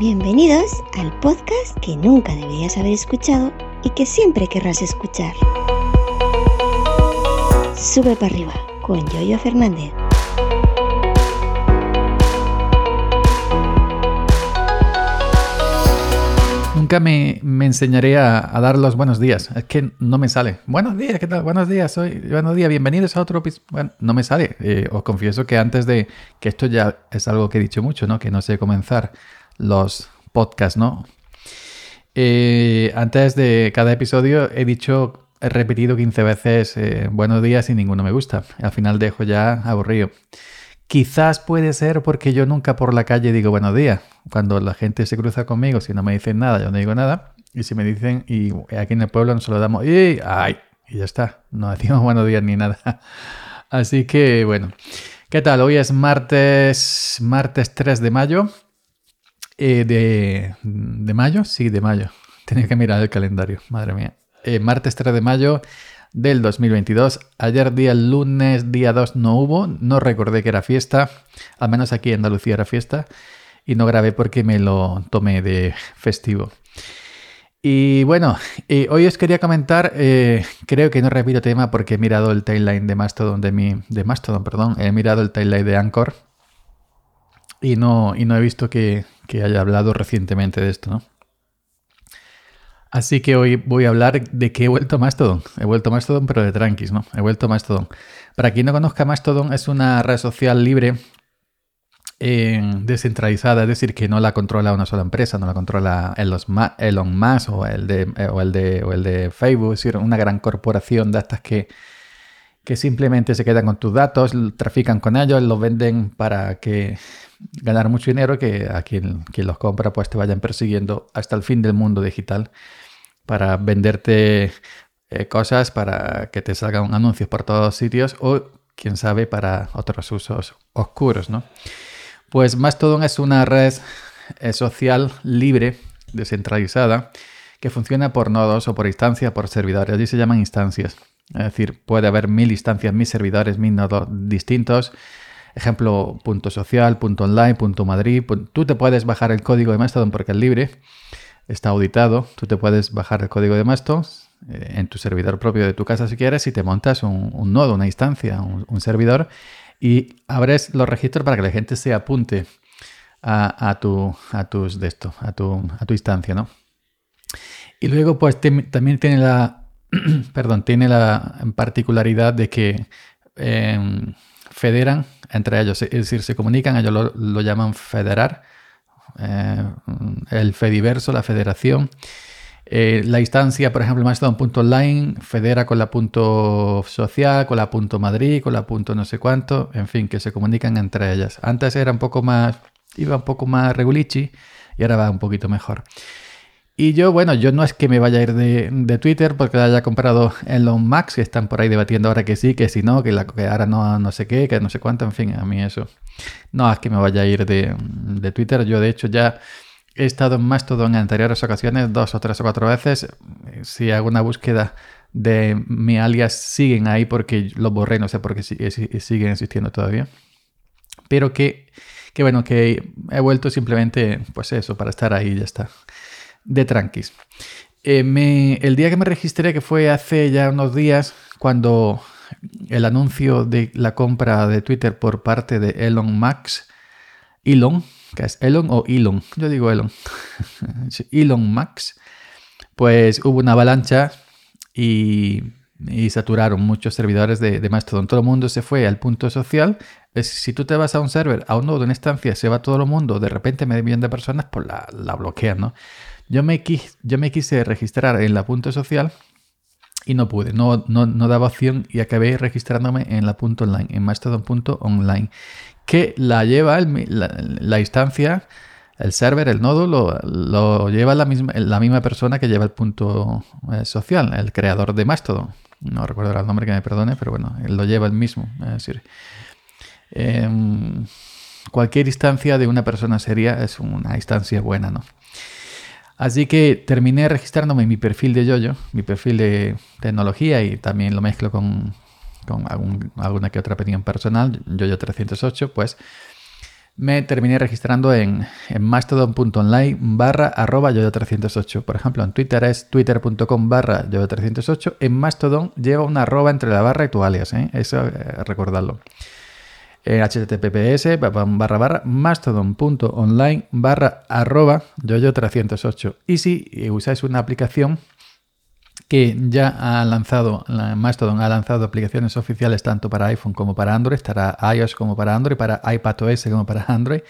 Bienvenidos al podcast que nunca deberías haber escuchado y que siempre querrás escuchar. Sube para arriba con Yoyo Fernández. Nunca me, me enseñaré a, dar los buenos días. Es que no me sale. Buenos días, ¿qué tal? Buenos días, soy. Buenos días, bienvenidos a otro episodio. Bueno, no me sale. Eh, os confieso que antes de. que esto ya es algo que he dicho mucho, ¿no? Que no sé comenzar los podcasts, ¿no? Eh, antes de cada episodio he dicho, he repetido 15 veces eh, buenos días y ninguno me gusta. Al final dejo ya aburrido. Quizás puede ser porque yo nunca por la calle digo buenos días. Cuando la gente se cruza conmigo, si no me dicen nada, yo no digo nada. Y si me dicen, y aquí en el pueblo nos saludamos, y, ¡ay! y ya está. No decimos buenos días ni nada. Así que, bueno. ¿Qué tal? Hoy es martes, martes 3 de mayo. Eh, de, de mayo, sí, de mayo. Tenía que mirar el calendario, madre mía. Eh, martes 3 de mayo del 2022. Ayer día lunes, día 2 no hubo, no recordé que era fiesta, al menos aquí en Andalucía era fiesta, y no grabé porque me lo tomé de festivo. Y bueno, eh, hoy os quería comentar, creo que no repito tema porque he mirado el timeline de Mastodon, de, mi, de Mastodon, perdón, he mirado el timeline de Anchor y no, y no he visto que, que haya hablado recientemente de esto, ¿no? Así que hoy voy a hablar de que he vuelto a Mastodon. He vuelto a Mastodon, pero de tranquis, ¿no? He vuelto a Mastodon. Para quien no conozca, Mastodon es una red social libre, descentralizada, es decir, que no la controla una sola empresa, no la controla Elon Musk o el de, o el de, o el de Facebook, es decir, una gran corporación de estas que, que simplemente se quedan con tus datos, trafican con ellos, los venden para que ganar mucho dinero, que a quien, quien los compra pues te vayan persiguiendo hasta el fin del mundo digital para venderte eh, cosas, para que te salgan anuncios por todos sitios o, quién sabe, para otros usos oscuros, ¿no? Pues Mastodon es una red eh, social libre, descentralizada, que funciona por nodos o por instancias, por servidores. Allí se llaman instancias. Es decir, puede haber mil instancias, mil servidores, mil nodos distintos. Ejemplo, punto social, punto online, punto Madrid. Tú te puedes bajar el código de Mastodon porque es libre está auditado. Tú te puedes bajar el código de Mastodon eh, en tu servidor propio de tu casa si quieres y te montas un, nodo, una instancia, un, servidor y abres los registros para que la gente se apunte a, tu, a tus de a tu, a tu instancia, ¿no? Y luego, pues también tiene la, perdón, tiene la particularidad de que em, federan entre ellos, es decir, se comunican, ellos lo, llaman federar eh, el Fediverso, la federación. Eh, la instancia, por ejemplo, Mastodon.online federa con la punto social, con la punto Madrid, con la punto no sé cuánto, en fin, que se comunican entre ellas. Antes era un poco más, iba un poco más regulichi y ahora va un poquito mejor. Y yo, bueno, yo no es que me vaya a ir de, Twitter porque haya comprado Elon Max, que están por ahí debatiendo ahora que sí, que si no, que, la, que ahora no, no sé qué, que no sé cuánto, en fin, a mí eso. No es que me vaya a ir de, Twitter, yo de hecho ya he estado en Mastodon en anteriores ocasiones, dos o tres o cuatro veces. Si hago una búsqueda de mi alias, siguen ahí porque lo borré, no sé por qué siguen existiendo todavía. Pero que, que bueno, que he vuelto simplemente, pues eso, para estar ahí y ya está de tranquis. Eh, el día que me registré, que fue hace ya unos días, cuando el anuncio de la compra de Twitter por parte de Elon Max, Elon, que es Elon o Elon, yo digo Elon, Elon Max, pues hubo una avalancha y, saturaron muchos servidores de, Mastodon. Todo el mundo se fue al punto social. si tú te vas a un server, a un nodo, una instancia, se va todo el mundo, de repente medio millón de personas, pues la, la bloquean, ¿no? Yo me, yo me quise registrar en la punto social y no pude, no, no, no, daba opción y acabé registrándome en la punto online, en mastodon.online, que la lleva la, instancia, el server, el nodo, lo, lleva la misma, la misma persona que lleva el punto eh, social, el creador de Mastodon. No recuerdo el nombre que me perdone, pero bueno, él lo lleva el mismo. Es decir, em, cualquier instancia de una persona seria es una instancia buena, ¿no? Así que terminé registrándome mi perfil de Yoyo, mi perfil de tecnología y también lo mezclo con, alguna que otra opinión personal, Yoyo308, pues me terminé registrando en, en mastodon.online barra arroba yoyo308. Por ejemplo, en Twitter es twitter.com barra yoyo308. En Mastodon lleva una arroba entre la barra y tu alias, ¿eh? eso eh, recordarlo. En https barra barra mastodon.online barra arroba yoyo308. Y si usáis una aplicación que ya ha lanzado, Mastodon ha lanzado aplicaciones oficiales tanto para iPhone como para Android, para iOS como para Android, para iPadOS como para Android.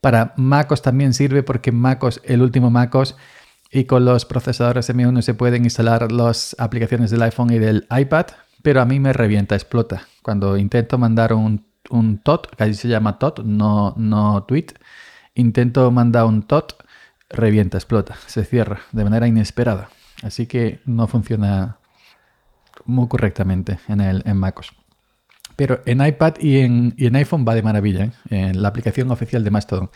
Para MacOS también sirve porque MacOS, el último MacOS, y con los procesadores M1 se pueden instalar las aplicaciones del iPhone y del iPad, pero a mí me revienta, explota. Cuando intento mandar un, un TOT, ahí se llama TOT, no, no tweet, intento mandar un TOT, revienta, explota, se cierra de manera inesperada. Así que no funciona muy correctamente en, el, en MacOS. Pero en iPad y en, iPhone va de maravilla, ¿eh? en la aplicación oficial de Mastodon.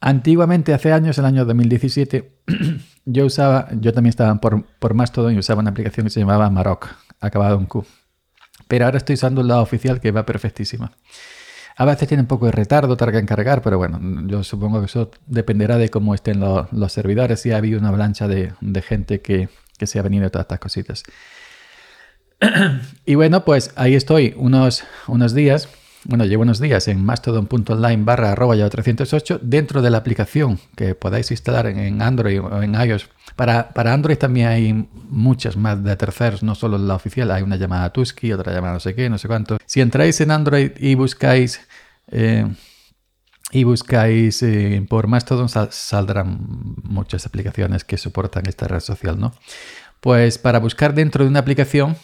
Antiguamente, hace años, el año 2017, yo usaba, yo también estaba por, por Mastodon y usaba una aplicación que se llamaba Maroc, acabado en Q. Pero ahora estoy usando la oficial que va perfectísima. A veces tiene un poco de retardo, tarda en cargar, pero bueno, yo supongo que eso dependerá de cómo estén los servidores. Si ha habido una avalancha de, gente que, se ha venido todas estas cositas. y bueno, pues ahí estoy unos, unos días. Bueno, llevo unos días en mastodon.online barra arroba 308 dentro de la aplicación que podáis instalar en Android o en iOS. Para, para Android también hay muchas más de terceros, no solo la oficial. Hay una llamada Tusky, otra llamada no sé qué, no sé cuánto. Si entráis en Android y buscáis... Eh, y buscáis eh, por Mastodon saldrán muchas aplicaciones que soportan esta red social, ¿no? Pues para buscar dentro de una aplicación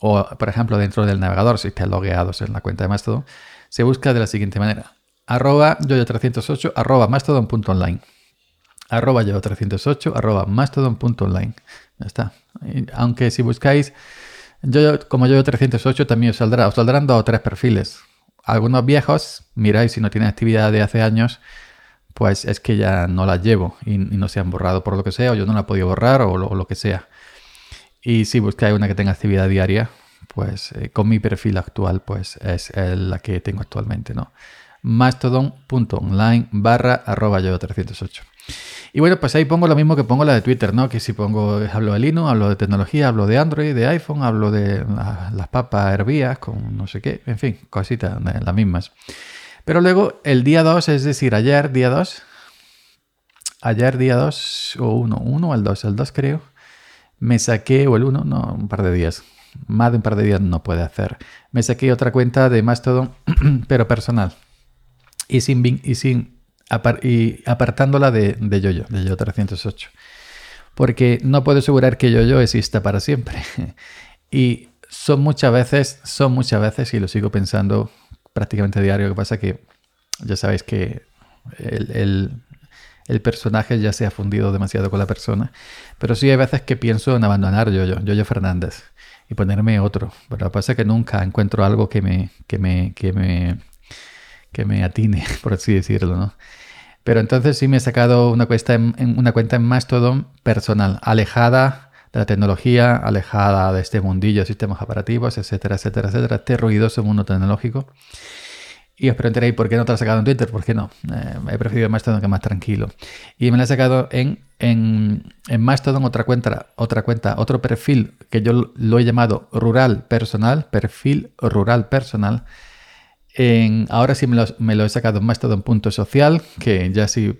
o por ejemplo dentro del navegador, si están logueados en la cuenta de Mastodon, se busca de la siguiente manera. Arroba yoyo308 arroba mastodon.online arroba yoyo308 arroba mastodon.online. Ya está. aunque si buscáis yo, como yoyo308 también os saldrá, os saldrán dos o tres perfiles. Algunos viejos, miráis si no tienen actividad de hace años, pues es que ya no las llevo y, no se han borrado por lo que sea, o yo no la he podido borrar o lo que sea. Y si buscáis una que tenga actividad diaria, pues eh, con mi perfil actual, pues es la que tengo actualmente, ¿no? mastodon.online barra arroba yo 308. Y bueno, pues ahí pongo lo mismo que pongo la de Twitter, ¿no? Que si pongo, hablo de Linux, hablo de tecnología, hablo de Android, de iPhone, hablo de las papas hervías con no sé qué, en fin, cositas las mismas. Pero luego el día 2, es decir, ayer, día 2, ayer día 2 o 1, 1 o el 2, el 2 creo, me saqué, o el 1, no, un par de días. Más de un par de días no puede hacer. Me saqué otra cuenta de Mastodon, pero personal. Y sin, y sin y apartándola de, de Yoyo, de Yoyo 308. Porque no puedo asegurar que Yoyo exista para siempre. y son muchas veces, son muchas veces, y lo sigo pensando prácticamente diario, que pasa que ya sabéis que el el personaje ya se ha fundido demasiado con la persona. Pero sí hay veces que pienso en abandonar yo, yo, yo Fernández y ponerme otro. Pero lo que pasa es que nunca encuentro algo que me, que me, que me, que me atine, por así decirlo, ¿no? Pero entonces sí me he sacado una cuenta en, una cuenta en Mastodon personal, alejada de la tecnología, alejada de este mundillo sistemas operativos, etcétera, etcétera, etcétera, este ruidoso mundo tecnológico. Y os preguntaréis, ¿por qué no te lo has sacado en Twitter? ¿Por qué no? Eh, he preferido Mastodon que más tranquilo. Y me lo he sacado en, en, en, Mastodon, otra cuenta, otra cuenta, otro perfil que yo lo he llamado rural personal, perfil rural personal. Ahora sí me lo, me lo he sacado en Mastodon.social, que ya sí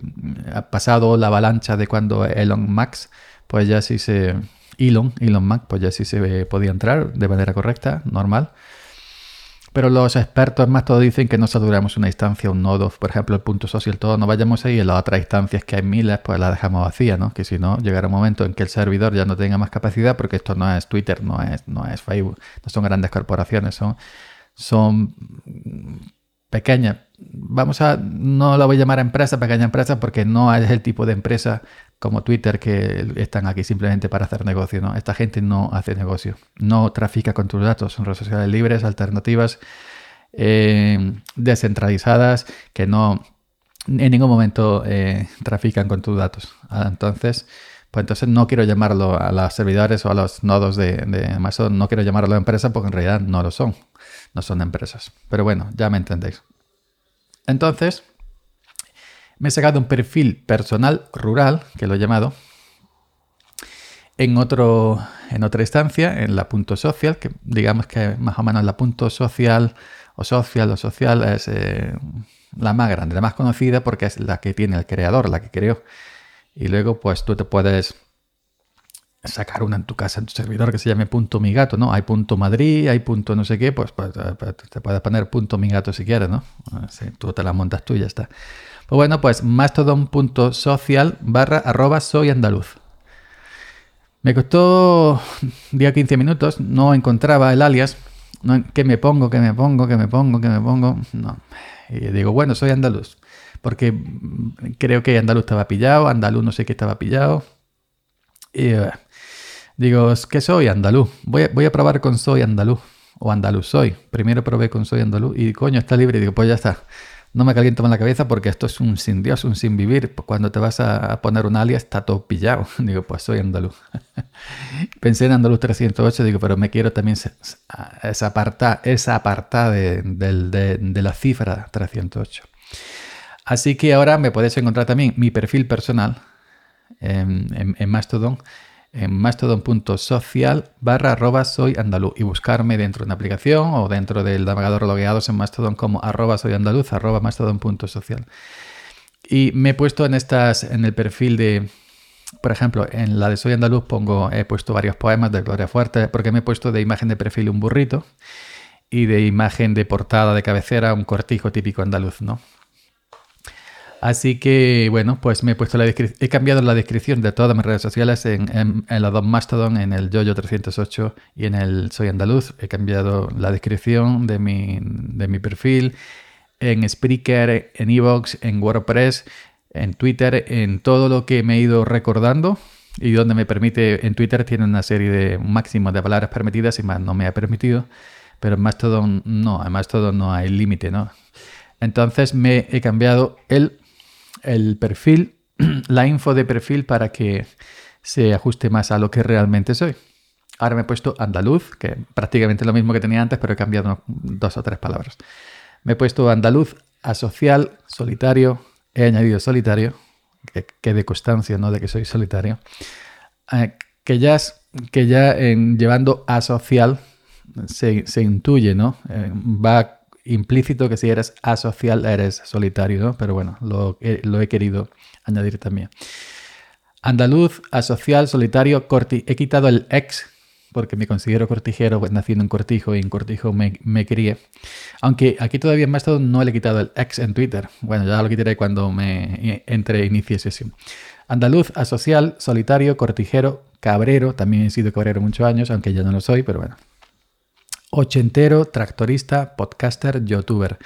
ha pasado la avalancha de cuando Elon Max, pues ya sí se... Elon, Elon Max, pues ya sí se podía entrar de manera correcta, normal. Pero los expertos más todos dicen que no saturamos una instancia, un nodo, por ejemplo, el punto social, todo, no vayamos ahí en las otras instancias que hay miles, pues la dejamos vacía, ¿no? Que si no, llegará un momento en que el servidor ya no tenga más capacidad, porque esto no es Twitter, no es, no es Facebook, no son grandes corporaciones, son, son pequeñas. Vamos a, no la voy a llamar empresa, pequeña empresa, porque no es el tipo de empresa como Twitter que están aquí simplemente para hacer negocio. ¿no? Esta gente no hace negocio, no trafica con tus datos, son redes sociales libres, alternativas, eh, descentralizadas, que no en ningún momento eh, trafican con tus datos. Ah, entonces, pues entonces no quiero llamarlo a los servidores o a los nodos de, Amazon, no quiero llamarlo empresa porque en realidad no lo son, no son empresas. Pero bueno, ya me entendéis. Entonces, Me he sacado un perfil personal rural, que lo he llamado, en, otro, en otra instancia, en la punto social, que digamos que más o menos la punto social o social o social es eh, la más grande, la más conocida porque es la que tiene el creador, la que creó. Y luego pues tú te puedes sacar una en tu casa, en tu servidor que se llame punto mi gato, ¿no? Hay punto Madrid, hay punto no sé qué, pues, pues te puedes poner punto mi gato si quieres, ¿no? Tú te la montas tú y ya está. Pues bueno, pues mastodon.social barra arroba soy andaluz. Me costó día 15 minutos, no encontraba el alias. No, ¿Qué me pongo? ¿Qué me pongo? ¿Qué me pongo? ¿Qué me pongo? No. Y digo, bueno, soy andaluz. Porque creo que andaluz estaba pillado, andaluz no sé qué estaba pillado. Y eh, digo, ¿qué soy? Andaluz. Voy a, voy a probar con soy andaluz. O andaluz soy. Primero probé con soy andaluz y coño, está libre. Y digo, pues ya está no me caliento más la cabeza porque esto es un sin Dios, un sin vivir. Cuando te vas a poner un alias está todo pillado. Digo, pues soy andaluz. Pensé en andaluz 308, digo, pero me quiero también esa aparta, esa aparta de, la cifra 308. Así que ahora me podéis encontrar también mi perfil personal en Mastodon en mastodon.social barra arroba soy andaluz y buscarme dentro de una aplicación o dentro del navegador logueados en Mastodon como arroba soy andaluz arroba mastodon.social. Y me he puesto en estas, en el perfil de, por ejemplo, en la de Soy Andaluz pongo, he puesto varios poemas de Gloria Fuerte, porque me he puesto de imagen de perfil un burrito y de imagen de portada de cabecera un cortijo típico andaluz, ¿no? Así que, bueno, pues me he puesto la he cambiado la descripción de todas mis redes sociales en, en, en Mastodon, en el Yoyo 308 y en el Soy Andaluz. He cambiado la descripción de mi, de mi perfil en Spreaker, en Evox, en WordPress, en Twitter, en todo lo que me he ido recordando y donde me permite, en Twitter tiene una serie de máximos de palabras permitidas y más no me ha permitido, pero en Mastodon no, en Mastodon no hay límite, ¿no? Entonces me he cambiado el el perfil, la info de perfil para que se ajuste más a lo que realmente soy. Ahora me he puesto andaluz, que prácticamente lo mismo que tenía antes, pero he cambiado dos o tres palabras. Me he puesto andaluz, asocial, solitario, he añadido solitario, que, de constancia, ¿no? De que soy solitario. Eh, que ya, que ya en, llevando asocial se, se intuye, ¿no? Eh, va implícito que si eres asocial eres solitario, ¿no? Pero bueno, lo, he querido añadir también. Andaluz, asocial, solitario, corti. He quitado el ex porque me considero cortijero, pues en Cortijo y en Cortijo me, me crié. Aunque aquí todavía en todo no le he quitado el ex en Twitter. Bueno, ya lo quitaré cuando me entre inicie sesión. Andaluz, asocial, solitario, cortijero, cabrero. También he sido cabrero muchos años, aunque ya no lo soy, pero bueno, Ochentero, tractorista, podcaster, youtuber.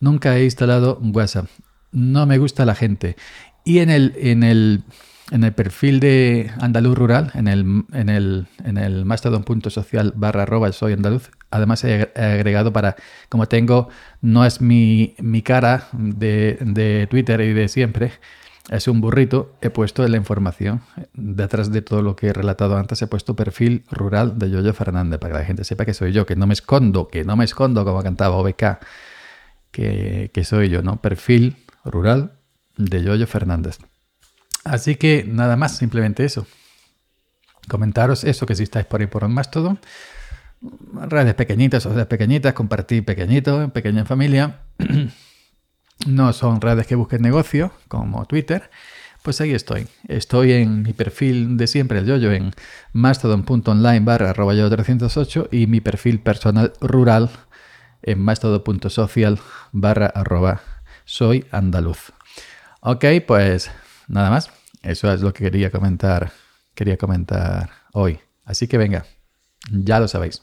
Nunca he instalado WhatsApp. No me gusta la gente. Y en el, en el, en el perfil de Andaluz Rural, en el, en el, en el mastodon.social barra arroba soy andaluz, además he agregado para, como tengo, no es mi, mi cara de, de Twitter y de siempre, es un burrito, he puesto la información. Detrás de todo lo que he relatado antes, he puesto perfil rural de Yoyo Fernández, para que la gente sepa que soy yo, que no me escondo, que no me escondo como cantaba OBK, que, que soy yo, ¿no? Perfil rural de Yoyo Fernández. Así que nada más, simplemente eso. Comentaros eso, que si estáis por ahí por más todo. Redes pequeñitas, o redes pequeñitas, compartir pequeñito, pequeña familia. no son redes que busquen negocio, como Twitter, pues ahí estoy. Estoy en mi perfil de siempre, el yoyo, en mastodon.online barra arroba yo 308 y mi perfil personal rural en mastodon.social barra arroba soy andaluz. Ok, pues nada más. Eso es lo que quería comentar, quería comentar hoy. Así que venga, ya lo sabéis.